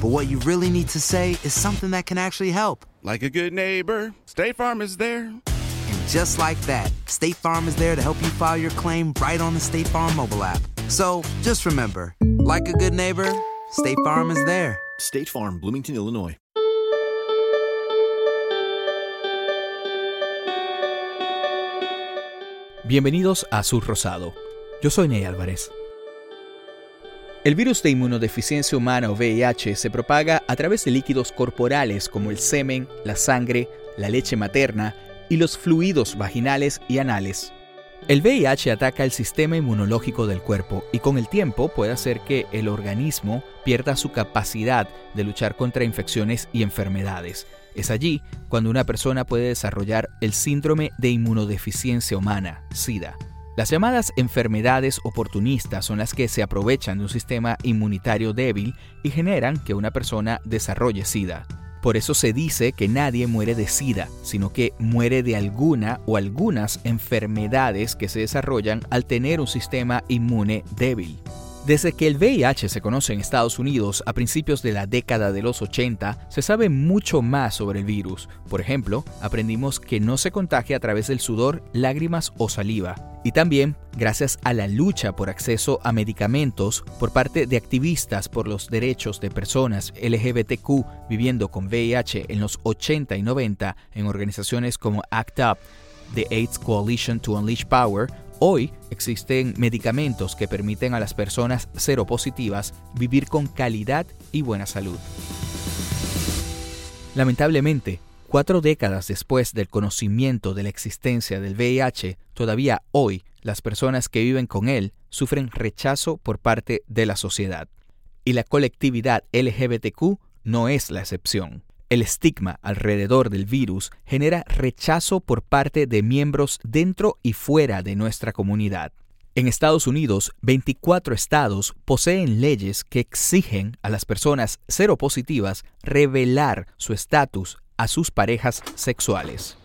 but what you really need to say is something that can actually help. Like a good neighbor, State Farm is there. And just like that, State Farm is there to help you file your claim right on the State Farm mobile app. So just remember, like a good neighbor, State Farm is there. State Farm, Bloomington, Illinois. Bienvenidos a Azul Rosado. Yo soy Ney Álvarez. El virus de inmunodeficiencia humana o VIH se propaga a través de líquidos corporales como el semen, la sangre, la leche materna y los fluidos vaginales y anales. El VIH ataca el sistema inmunológico del cuerpo y con el tiempo puede hacer que el organismo pierda su capacidad de luchar contra infecciones y enfermedades. Es allí cuando una persona puede desarrollar el síndrome de inmunodeficiencia humana, SIDA. Las llamadas enfermedades oportunistas son las que se aprovechan de un sistema inmunitario débil y generan que una persona desarrolle SIDA. Por eso se dice que nadie muere de SIDA, sino que muere de alguna o algunas enfermedades que se desarrollan al tener un sistema inmune débil. Desde que el VIH se conoce en Estados Unidos a principios de la década de los 80, se sabe mucho más sobre el virus. Por ejemplo, aprendimos que no se contagia a través del sudor, lágrimas o saliva. Y también, gracias a la lucha por acceso a medicamentos por parte de activistas por los derechos de personas LGBTQ viviendo con VIH en los 80 y 90 en organizaciones como ACT UP, The AIDS Coalition to Unleash Power, Hoy existen medicamentos que permiten a las personas seropositivas vivir con calidad y buena salud. Lamentablemente, cuatro décadas después del conocimiento de la existencia del VIH, todavía hoy las personas que viven con él sufren rechazo por parte de la sociedad. Y la colectividad LGBTQ no es la excepción. El estigma alrededor del virus genera rechazo por parte de miembros dentro y fuera de nuestra comunidad. En Estados Unidos, 24 estados poseen leyes que exigen a las personas seropositivas revelar su estatus a sus parejas sexuales.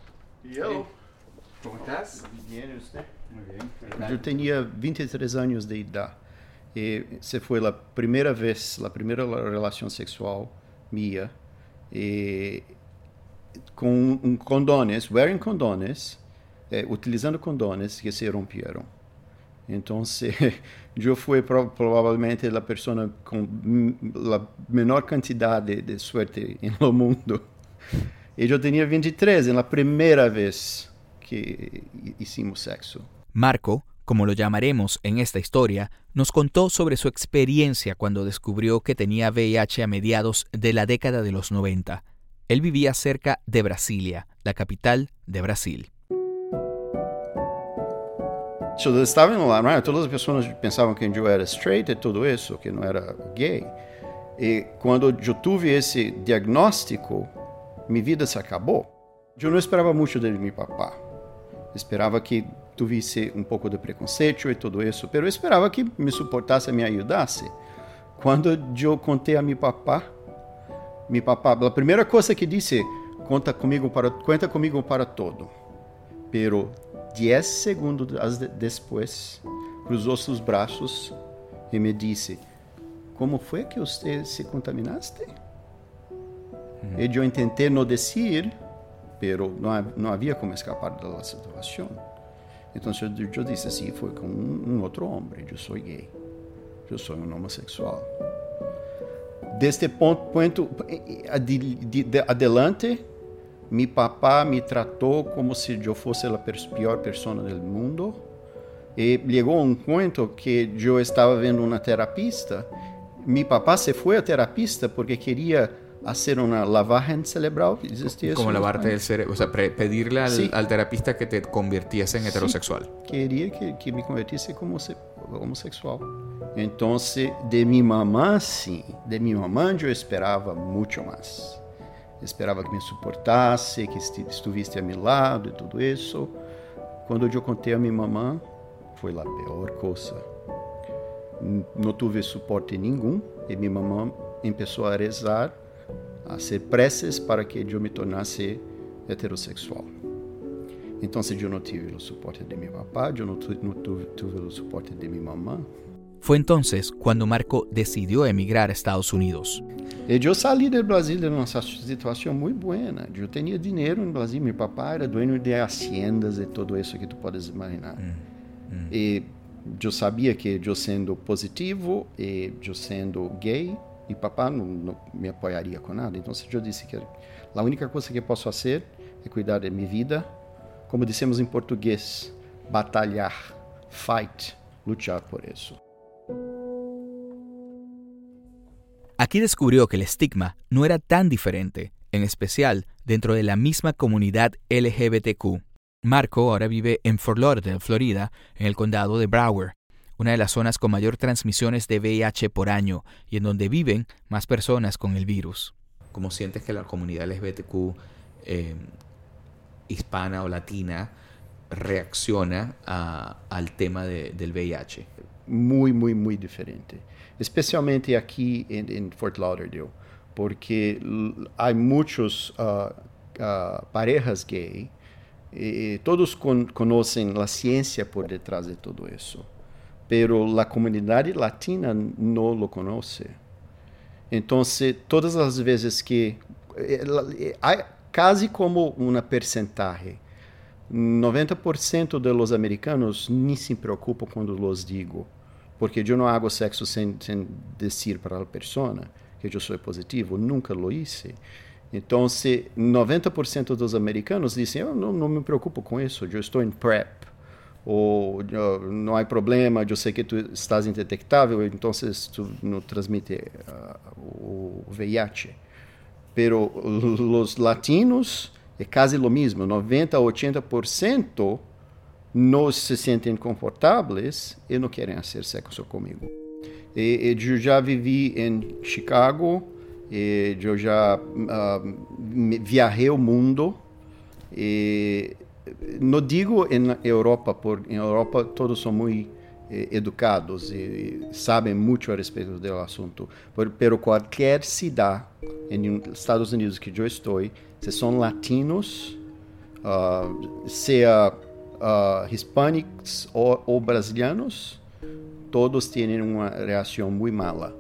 Yo. ¿Cómo estás? Bien, usted. Muy bien. Yo tenía 23 años de edad. Y se fue la primera vez, la primera relación sexual mía eh, com um condones, wearing condones, eh, utilizando condones que se rompieron. Entonces, yo fui pro probablemente la persona con la menor cantidad de, de suerte en el mundo. Y yo tenía 23 en la primera vez que hicimos sexo. Marco, como lo llamaremos en esta historia, nos contó sobre su experiencia cuando descubrió que tenía VIH a mediados de la década de los 90. Él vivía cerca de Brasilia, la capital de Brasil. Yo estaba en la radio, todas las personas pensaban que yo era straight y todo eso, que no era gay. Y cuando yo tuve ese diagnóstico, mi vida se acabó. Yo no esperaba mucho de mi papá. Esperava que tivesse um pouco de preconceito e tudo isso, mas eu esperava que me suportasse me ajudasse. Quando eu contei a meu papá Mi papá, a primeira coisa que disse, conta comigo para, conta comigo para todo. Pero 10 segundos depois, cruzou seus braços e me disse: Como foi que você se contaminaste? Uhum. E eu tentei não dizer, pero não, não havia como escapar da situação. Então eu, eu disse assim: Foi com um, um outro homem, eu sou gay, eu sou um homossexual. Deste ponto, ponto de, de, de, adelante, meu papá me tratou como se eu fosse a pior pessoa do mundo e chegou um ponto que eu estava vendo uma terapista. Meu papá se foi a terapista porque queria hacer una lavagem cerebral. ¿Existe eso? Como lavarte el cerebro, o sea, pedirle al, sí. al, terapista que te convirtiese en heterosexual. Sí. Quería que, que, me convirtiese como se, homosexual. Entonces, de mi mamá, sí, de mi mamá yo esperaba mucho más. Esperava que me suportasse, que estivesse a meu lado e tudo isso. Quando eu contei a minha mamãe, foi a pior coisa. Não tive suporte nenhum e minha mamãe começou a rezar, a ser preces para que eu me tornasse heterossexual. Então, se eu não tive o suporte de meu papá, eu não tive, não tive o suporte de minha mamãe, Fue entonces cuando Marco decidió emigrar a Estados Unidos. Eu saí do Brasil numa situação muito boa. Eu tinha dinheiro no Brasil. Meu papai era dono de haciendas e tudo isso que tu podes imaginar. Mm, mm. E eu sabia que eu sendo positivo e eu sendo gay, e papai não, me apoiaria com nada. Então eu disse que a única coisa que posso fazer é cuidar da minha vida, como dissemos em português, batalhar, fight, lutar por isso. Aquí descubrió que el estigma no era tan diferente, en especial dentro de la misma comunidad LGBTQ. Marco ahora vive en Fort Lauderdale, Florida, en el condado de Broward, una de las zonas con mayor transmisiones de VIH por año y en donde viven más personas con el virus. ¿Cómo sientes que la comunidad LGBTQ eh, hispana o latina reacciona al tema del VIH? Muy, muy, muy diferente especialmente aqui em, em Fort Lauderdale, porque há muitos uh, uh, parejas gay e todos con conhecem a ciência por detrás de tudo isso, pero a comunidade latina não lo conhece. Então, todas as vezes que há quase como uma percentagem 90% dos americanos nem se preocupam quando los digo porque eu não hago sexo sem, sem dizer para a pessoa que eu sou positivo, nunca lo hice. Então, se 90% dos americanos dizem, eu não me preocupo com isso, eu estou em PrEP, ou não há problema, eu sei que tu estás indetectável, então tu não transmite uh, o VIH. Pero os latinos é quase o mesmo, 90 a 80% não se sentem confortáveis e não querem fazer sexo comigo. E, eu já vivi em Chicago, eu já uh, viajei o mundo. E não digo em Europa, porque em Europa todos são muito eh, educados e sabem muito a respeito do assunto. Por, pero qualquer cidade nos Estados Unidos que eu estou, se são latinos, uh, seja uh, hispânicos todos tienen una reacción muy mala.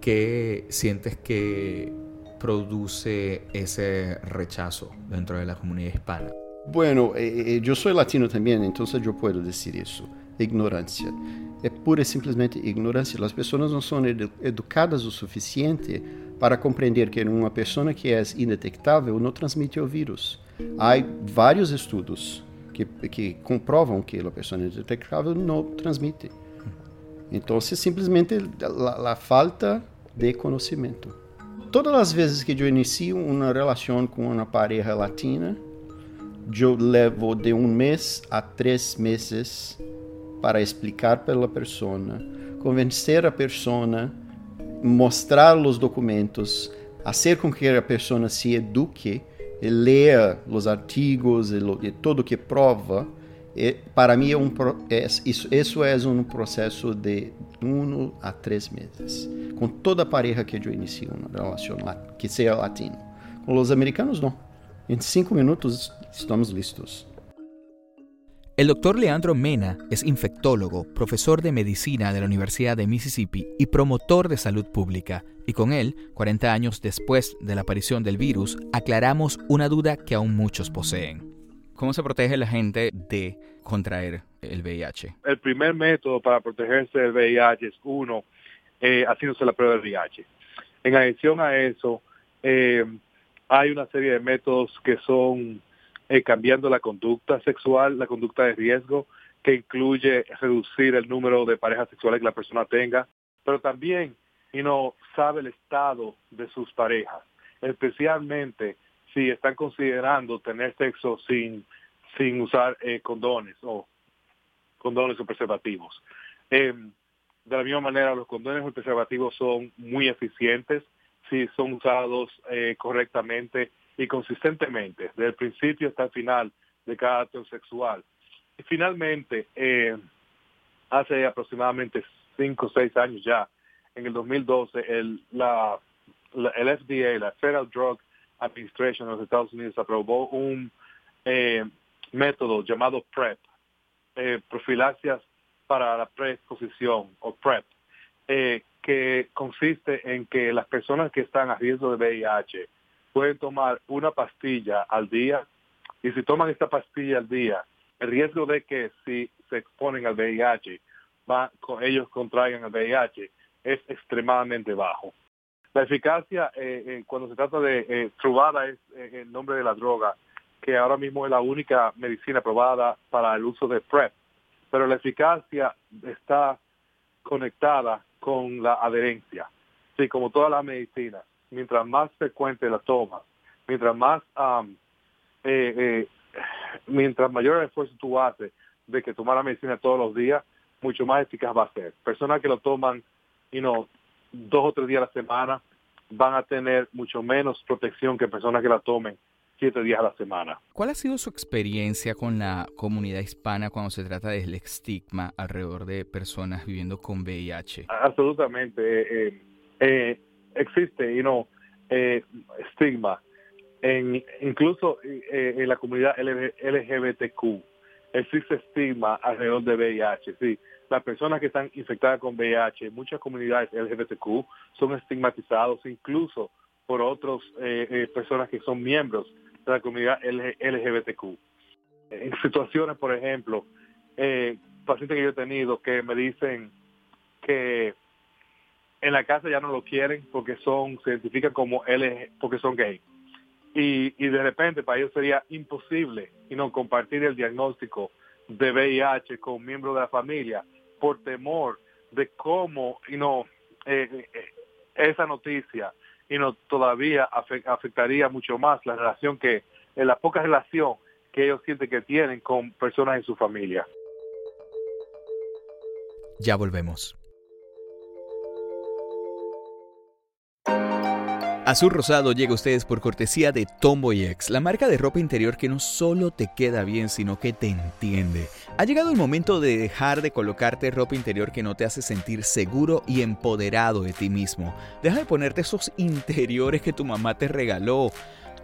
¿Qué sientes que produce ese rechazo dentro de la comunidad hispana? Bueno, eh, eh yo soy latino también, entonces yo puedo decir eso. Ignorancia. É pura e simplesmente ignorância. As pessoas não são educadas o suficiente para compreender que uma pessoa que é indetectável não transmite o vírus. Há vários estudos que, que comprovam que a pessoa indetectável não transmite. Então, simplesmente a falta de conhecimento. Todas as vezes que eu inicio uma relação com uma pareja latina, eu levo de um mês a três meses para explicar para a pessoa, convencer a pessoa, mostrar os documentos, fazer com que a pessoa se eduque leia os artigos e, e tudo que prova Eh, para mí un es, eso, es un proceso de uno a tres meses. Con toda pareja que yo inicio una relación que sea latino. Con los americanos no. En cinco minutos estamos listos. El doctor Leandro Mena es infectólogo, profesor de medicina de la Universidad de Mississippi y promotor de salud pública. Y con él, 40 años después de la aparición del virus, aclaramos una duda que aún muchos poseen. ¿Cómo se protege la gente de contraer el VIH? El primer método para protegerse del VIH es uno, eh, haciéndose la prueba del VIH. En adición a eso, eh, hay una serie de métodos que son eh, cambiando la conducta sexual, la conducta de riesgo, que incluye reducir el número de parejas sexuales que la persona tenga, pero también y no sabe el estado de sus parejas, especialmente si están considerando tener sexo sin, sin usar eh, condones o condones o preservativos. Em, de la misma manera, los condones o preservativos son muy eficientes si son usados eh, correctamente y consistentemente, desde el principio hasta el final de cada acto sexual. Y finalmente, eh, hace aproximadamente cinco o seis años ya, en el 2012, el, la, el FDA, la Federal Drug Administration de los Estados Unidos aprobó un eh, método llamado PrEP, eh, profilaxias para la preexposición o PrEP, eh, que consiste en que las personas que están a riesgo de VIH pueden tomar una pastilla al día y si toman esta pastilla al día, el riesgo de que si se exponen al VIH, va, ellos contraigan el VIH, es extremadamente bajo. La eficacia, eh, eh, cuando se trata de eh, Truvada, es el nombre de la droga, que ahora mismo es la única medicina aprobada para el uso de PrEP. Pero la eficacia está conectada con la adherencia. Sí, como todas las medicinas, mientras más frecuente la tomas, mientras más, mientras mayor esfuerzo tú haces de que tomar la medicina todos los días, mucho más eficaz va a ser. Personas que lo toman, y no dos o tres días a la semana van a tener mucho menos protección que personas que la tomen siete días a la semana. ¿Cuál ha sido su experiencia con la comunidad hispana cuando se trata del estigma alrededor de personas viviendo con VIH? Absolutamente. Eh, eh, eh existe, you know, eh, estigma, en, incluso en la comunidad LGBTQ. Existe estigma alrededor de VIH, sí las personas que están infectadas con VIH, muchas comunidades LGBTQ son estigmatizados incluso por otras eh, eh, personas que son miembros de la comunidad LGBTQ. En situaciones, por ejemplo, eh, pacientes que yo he tenido que me dicen que en la casa ya no lo quieren porque son se identifican como LG, porque son gay. Y, y de repente para ellos sería imposible y no compartir el diagnóstico de VIH con miembros de la familia por temor de cómo y no eh, eh, esa noticia y no todavía afectaría mucho más la relación que en la poca relación que ellos sienten que tienen con personas en su familia. Ya volvemos. Azul Rosado llega a ustedes por cortesía de Tomboy X, la marca de ropa interior que no solo te queda bien, sino que te entiende. Ha llegado el momento de dejar de colocarte ropa interior que no te hace sentir seguro y empoderado de ti mismo. Deja de ponerte esos interiores que tu mamá te regaló.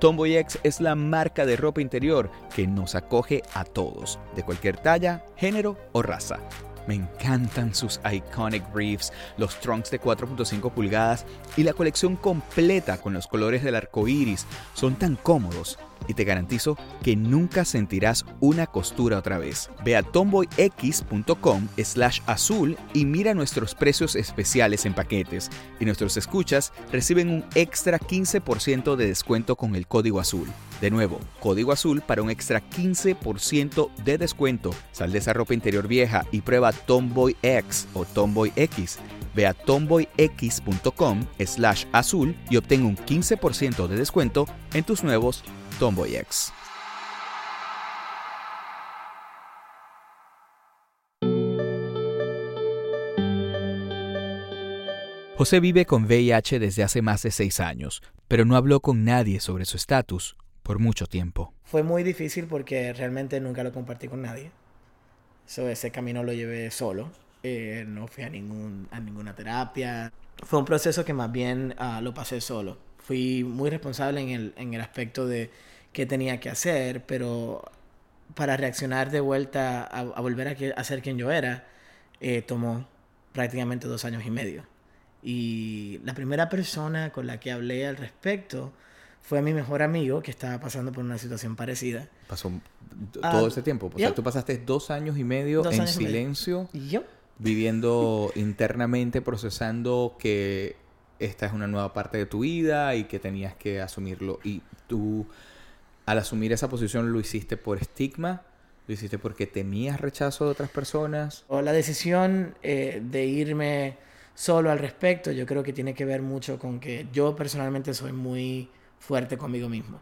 Tomboy X es la marca de ropa interior que nos acoge a todos, de cualquier talla, género o raza. Me encantan sus iconic briefs, los trunks de 4.5 pulgadas y la colección completa con los colores del arco iris. Son tan cómodos y te garantizo que nunca sentirás una costura otra vez. Ve a tomboyx.com slash azul y mira nuestros precios especiales en paquetes y nuestros escuchas reciben un extra 15% de descuento con el código azul. De nuevo, código azul para un extra 15% de descuento. Sal de esa ropa interior vieja y prueba Tomboy X o Tomboy X. Ve a tomboyx.com slash azul y obtén un 15% de descuento en tus nuevos Tomboy X. José vive con VIH desde hace más de seis años, pero no habló con nadie sobre su estatus por mucho tiempo. Fue muy difícil porque realmente nunca lo compartí con nadie. So, ese camino lo llevé solo. Eh, no fui a, ningún, a ninguna terapia. Fue un proceso que más bien uh, lo pasé solo. Fui muy responsable en el, en el aspecto de qué tenía que hacer, pero para reaccionar de vuelta a, a volver a, a, ser quien yo era, eh, tomó prácticamente dos años y medio. Y la primera persona con la que hablé al respecto fue mi mejor amigo que estaba pasando por una situación parecida. Pasó todo uh, ese tiempo. O sea, tú pasaste dos años y medio dos en silencio. Y yo. Viviendo internamente, procesando que esta es una nueva parte de tu vida y que tenías que asumirlo. Y tú, al asumir esa posición, lo hiciste por estigma. ¿Lo hiciste porque temías rechazo de otras personas? O la decisión eh, de irme solo al respecto, yo creo que tiene que ver mucho con que yo personalmente soy muy fuerte conmigo mismo.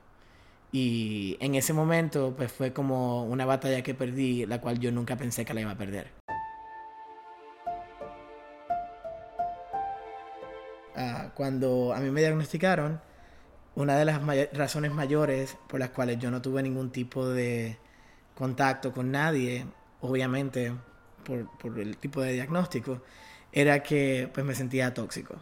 Y en ese momento, pues fue como una batalla que perdí, la cual yo nunca pensé que la iba a perder. Uh, cuando a mí me diagnosticaron, una de las may razones mayores por las cuales yo no tuve ningún tipo de contacto con nadie, obviamente por, por el tipo de diagnóstico, era que pues me sentía tóxico.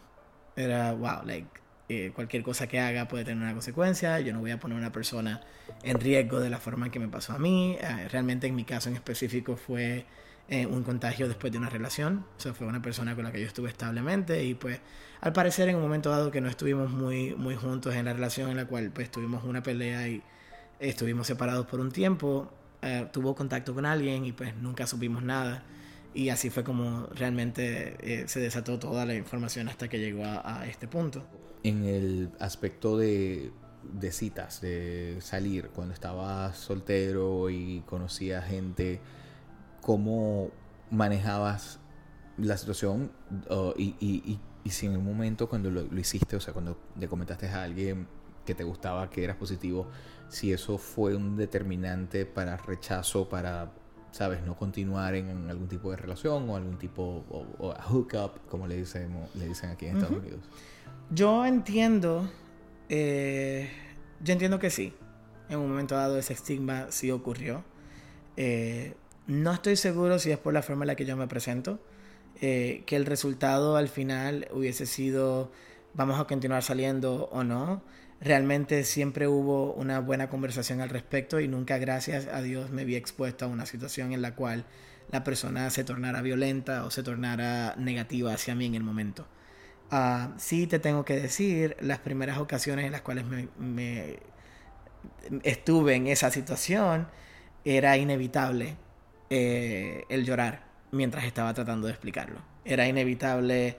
Era, wow, like, eh, cualquier cosa que haga puede tener una consecuencia, yo no voy a poner a una persona en riesgo de la forma en que me pasó a mí. Eh, realmente en mi caso en específico fue eh, un contagio después de una relación, o sea, fue una persona con la que yo estuve establemente y pues al parecer en un momento dado que no estuvimos muy, muy juntos en la relación en la cual pues tuvimos una pelea y estuvimos separados por un tiempo, tuvo contacto con alguien y pues nunca supimos nada. Y así fue como realmente se desató toda la información hasta que llegó a, a este punto en el aspecto de, de citas, de salir, cuando estabas soltero y conocías gente, ¿cómo manejabas la situación? Uh, y, y, y, si en el momento cuando lo, lo, hiciste, o sea, cuando le comentaste a alguien que te gustaba, que eras positivo, si eso fue un determinante para rechazo, para, sabes, no continuar en, algún tipo de relación o algún tipo, o, o hookup, como le dicen, le dicen aquí en Estados Unidos. Yo entiendo, eh, yo entiendo que sí. En un momento dado ese estigma sí ocurrió. Eh, no estoy seguro si es por la forma en la que yo me presento, eh, que el resultado al final hubiese sido vamos a continuar saliendo o no. Realmente siempre hubo una buena conversación al respecto y nunca, gracias a Dios, me vi expuesto a una situación en la cual la persona se tornara violenta o se tornara negativa hacia mí en el momento. Uh, sí te tengo que decir, las primeras ocasiones en las cuales me, me estuve en esa situación, era inevitable eh, el llorar mientras estaba tratando de explicarlo. Era inevitable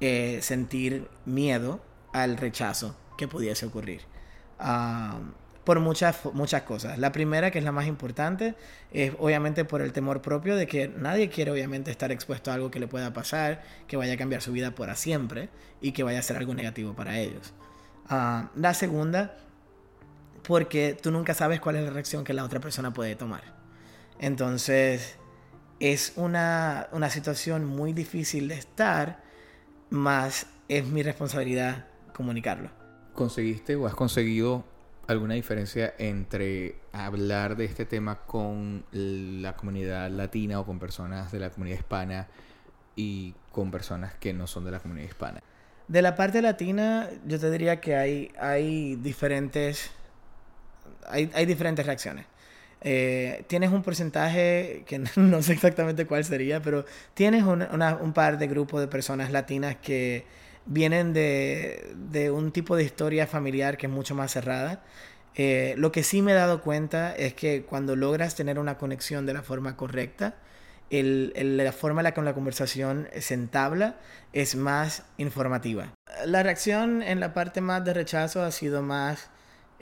eh, sentir miedo al rechazo que pudiese ocurrir. Uh, por muchas, muchas cosas. La primera, que es la más importante, es obviamente por el temor propio de que nadie quiere obviamente estar expuesto a algo que le pueda pasar, que vaya a cambiar su vida para siempre y que vaya a ser algo negativo para ellos. Uh, la segunda, porque tú nunca sabes cuál es la reacción que la otra persona puede tomar. Entonces, es una, una situación muy difícil de estar, más es mi responsabilidad comunicarlo. ¿Conseguiste o has conseguido alguna diferencia entre hablar de este tema con la comunidad latina o con personas de la comunidad hispana y con personas que no son de la comunidad hispana? De la parte latina, yo te diría que hay, hay diferentes hay, hay diferentes reacciones. Eh, tienes un porcentaje que no sé exactamente cuál sería, pero tienes una, un par de grupos de personas latinas que vienen de, de, un tipo de historia familiar que es mucho más cerrada. Eh, lo que sí me he dado cuenta es que cuando logras tener una conexión de la forma correcta, el, el, la forma en la que la conversación se entabla es más informativa. La reacción en la parte más de rechazo ha sido más,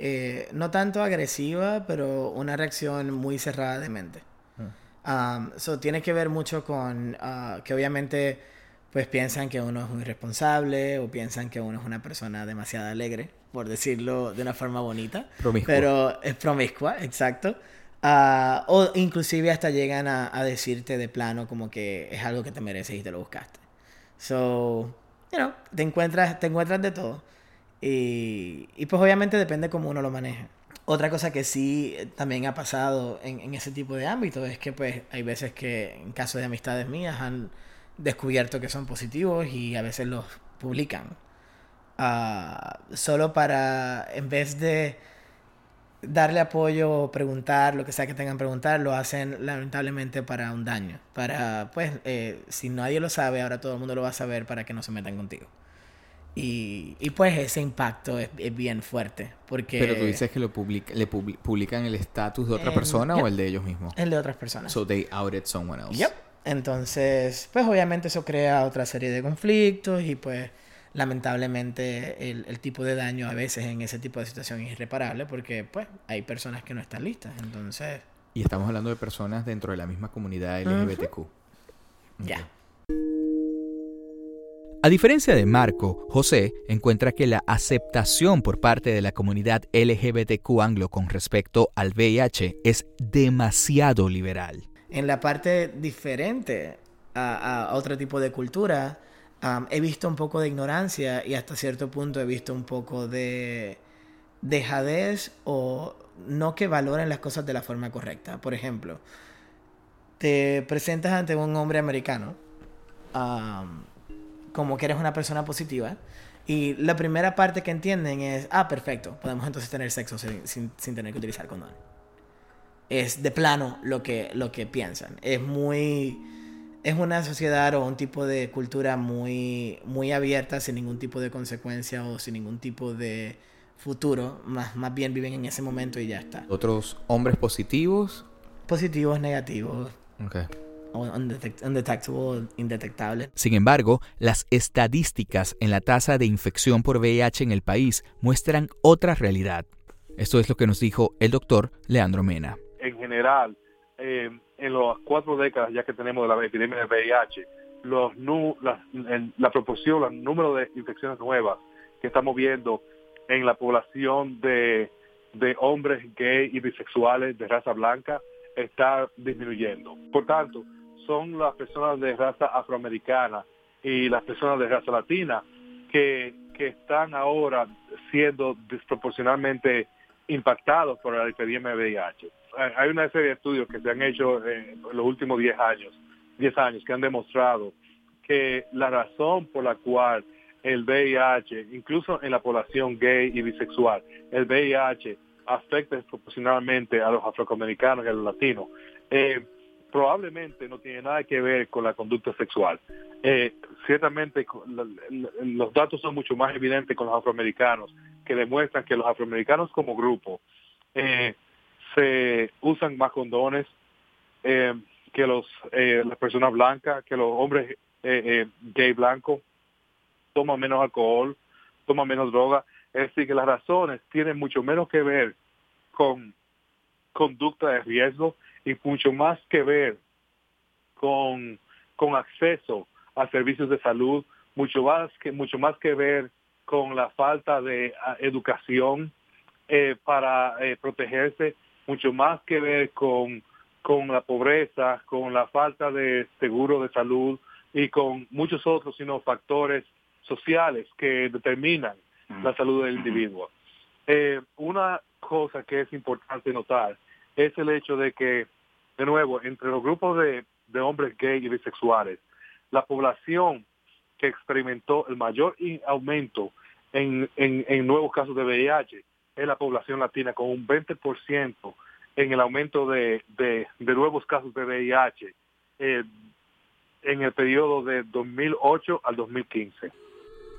eh, no tanto agresiva, pero una reacción muy cerrada de mente. Um, so, tiene que ver mucho con uh, que obviamente pues piensan que uno es un irresponsable o piensan que uno es una persona demasiado alegre, por decirlo de una forma bonita. Promiscua. Pero es promiscua, exacto. Uh, o inclusive hasta llegan a, a, decirte de plano como que es algo que te mereces y te lo buscaste. So, you know, te encuentras, te encuentras de todo. Y, y pues obviamente depende cómo uno lo maneja. otra cosa que sí también ha pasado en, en, ese tipo de ámbito es que pues hay veces que en caso de amistades mías han descubierto que son positivos y a veces los publican. Uh, solo para, en vez de darle apoyo preguntar, lo que sea que tengan que preguntar, lo hacen lamentablemente para un daño. Para, pues, eh, si nadie lo sabe, ahora todo el mundo lo va a saber para que no se metan contigo. Y, y pues ese impacto es, es, bien fuerte. Porque, Pero tú dices que lo publica, le publican el estatus de otra eh, persona yep. o el de ellos mismos. El de otras personas. So they outed someone else. Yep. Entonces, pues obviamente eso crea otra serie de conflictos y pues lamentablemente el, el, tipo de daño a veces en ese tipo de situación es irreparable porque pues hay personas que no están listas. Entonces... Y estamos hablando de personas dentro de la misma comunidad LGBTQ. Uh -huh. Ya. A diferencia de Marco, José encuentra que la aceptación por parte de la comunidad LGBTQ anglo con respecto al VIH es demasiado liberal. En la parte diferente a, otro tipo de cultura, he visto un poco de ignorancia y hasta cierto punto he visto un poco de dejadez o no que valoren las cosas de la forma correcta. Por ejemplo, te presentas ante un hombre americano como que eres una persona positiva y la primera parte que entienden es, ah, perfecto, podemos entonces tener sexo sin, sin, sin tener que utilizar condón. Es de plano lo que, lo que piensan. Es muy es una sociedad o un tipo de cultura muy, muy abierta, sin ningún tipo de consecuencia o sin ningún tipo de futuro. Más, más bien viven en ese momento y ya está. ¿Otros hombres positivos? Positivos, negativos. Ok. Undetectable, indetectable. Sin embargo, las estadísticas en la tasa de infección por VIH en el país muestran otra realidad. Esto es lo que nos dijo el doctor Leandro Mena. En general, eh, en las cuatro décadas ya que tenemos de la epidemia de VIH, los nu, la, en, la proporción, el número de infecciones nuevas que estamos viendo en la población de, de hombres gay y bisexuales de raza blanca está disminuyendo. Por tanto, son las personas de raza afroamericana y las personas de raza latina que, que están ahora siendo desproporcionalmente impactados por la epidemia de VIH hay una serie de estudios que se han hecho en los últimos 10 años, 10 años que han demostrado que la razón por la cual el VIH, incluso en la población gay y bisexual, el VIH afecta desproporcionalmente a los afroamericanos y a los latinos, eh, probablemente no tiene nada que ver con la conducta sexual. Eh, ciertamente los datos son mucho más evidentes con los afroamericanos, que demuestran que los afroamericanos como grupo eh, se usan más condones eh, que los eh, las personas blancas, que los hombres gay blancos toman menos alcohol, toman menos droga. Es decir, que las razones tienen mucho menos que ver con conducta de riesgo y mucho más que ver con, con acceso a servicios de salud, mucho más que mucho más que ver con la falta de uh, educación eh, para eh, protegerse mucho más que ver con, con la pobreza, con la falta de seguro de salud y con muchos otros sino factores sociales que determinan la salud del individuo. Eh, una cosa que es importante notar es el hecho de que, de nuevo, entre los grupos de, de hombres gay y bisexuales, la población que experimentó el mayor aumento en, en, en nuevos casos de VIH es la población latina con un 20% en el aumento de, de, nuevos casos de VIH eh, en el periodo de 2008 al 2015.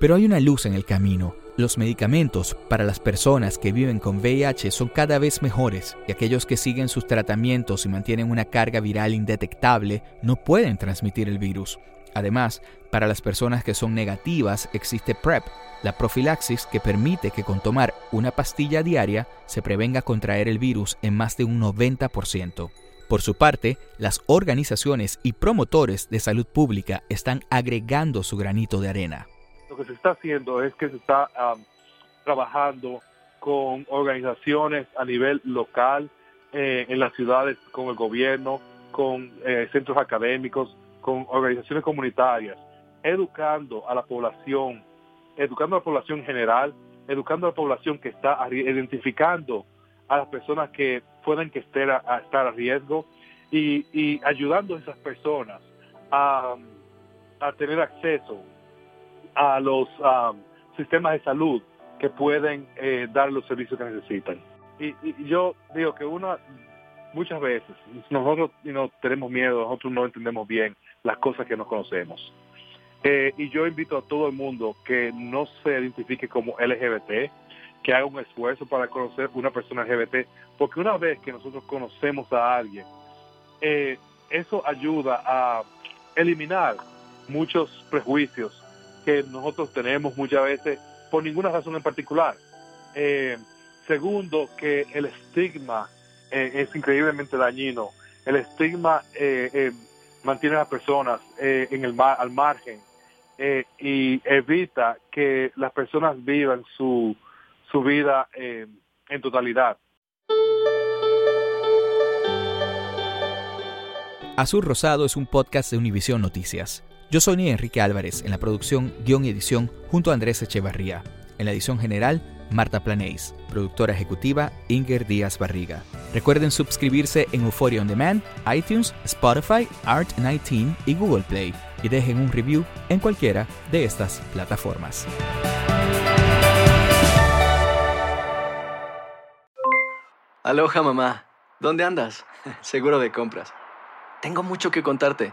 Pero hay una luz en el camino. Los medicamentos para las personas que viven con VIH son cada vez mejores y aquellos que siguen sus tratamientos y mantienen una carga viral indetectable no pueden transmitir el virus. Además, para las personas que son negativas existe PrEP, la profilaxis que permite que con tomar una pastilla diaria se prevenga contraer el virus en más de un 90%. Por su parte, las organizaciones y promotores de salud pública están agregando su granito de arena. Lo que se está haciendo es que se está trabajando con organizaciones a nivel local, eh, en las ciudades, con el gobierno, con eh, centros académicos, con organizaciones comunitarias, educando a la población, educando a la población general, educando a la población que está identificando a las personas que pueden que estén a, estar a riesgo y, ayudando a esas personas a, tener acceso a los sistemas de salud que pueden eh, dar los servicios que necesitan. Y, yo digo que una muchas veces nosotros no tenemos miedo, nosotros no entendemos bien las cosas que no conocemos. Eh, y yo invito a todo el mundo que no se identifique como LGBT, que haga un esfuerzo para conocer una persona LGBT, porque una vez que nosotros conocemos a alguien, eh, eso ayuda a eliminar muchos prejuicios que nosotros tenemos muchas veces por ninguna razón en particular. Eh, segundo, que el estigma es increíblemente dañino. El estigma mantiene a las personas en el al margen eh, y evita que las personas vivan su, su vida eh, en totalidad. Azul Rosado es un podcast de Univisión Noticias. Yo soy Enrique Álvarez en la producción, guion y edición junto a Andrés Echevarría. En la edición general, Marta Planéis. Productora ejecutiva, Inger Díaz Barriga. Recuerden suscribirse en Euphoria On Demand, iTunes, Spotify, Art19 y Google Play y dejen un review en cualquiera de estas plataformas. Aloha mamá, ¿dónde andas? Seguro de compras. Tengo mucho que contarte.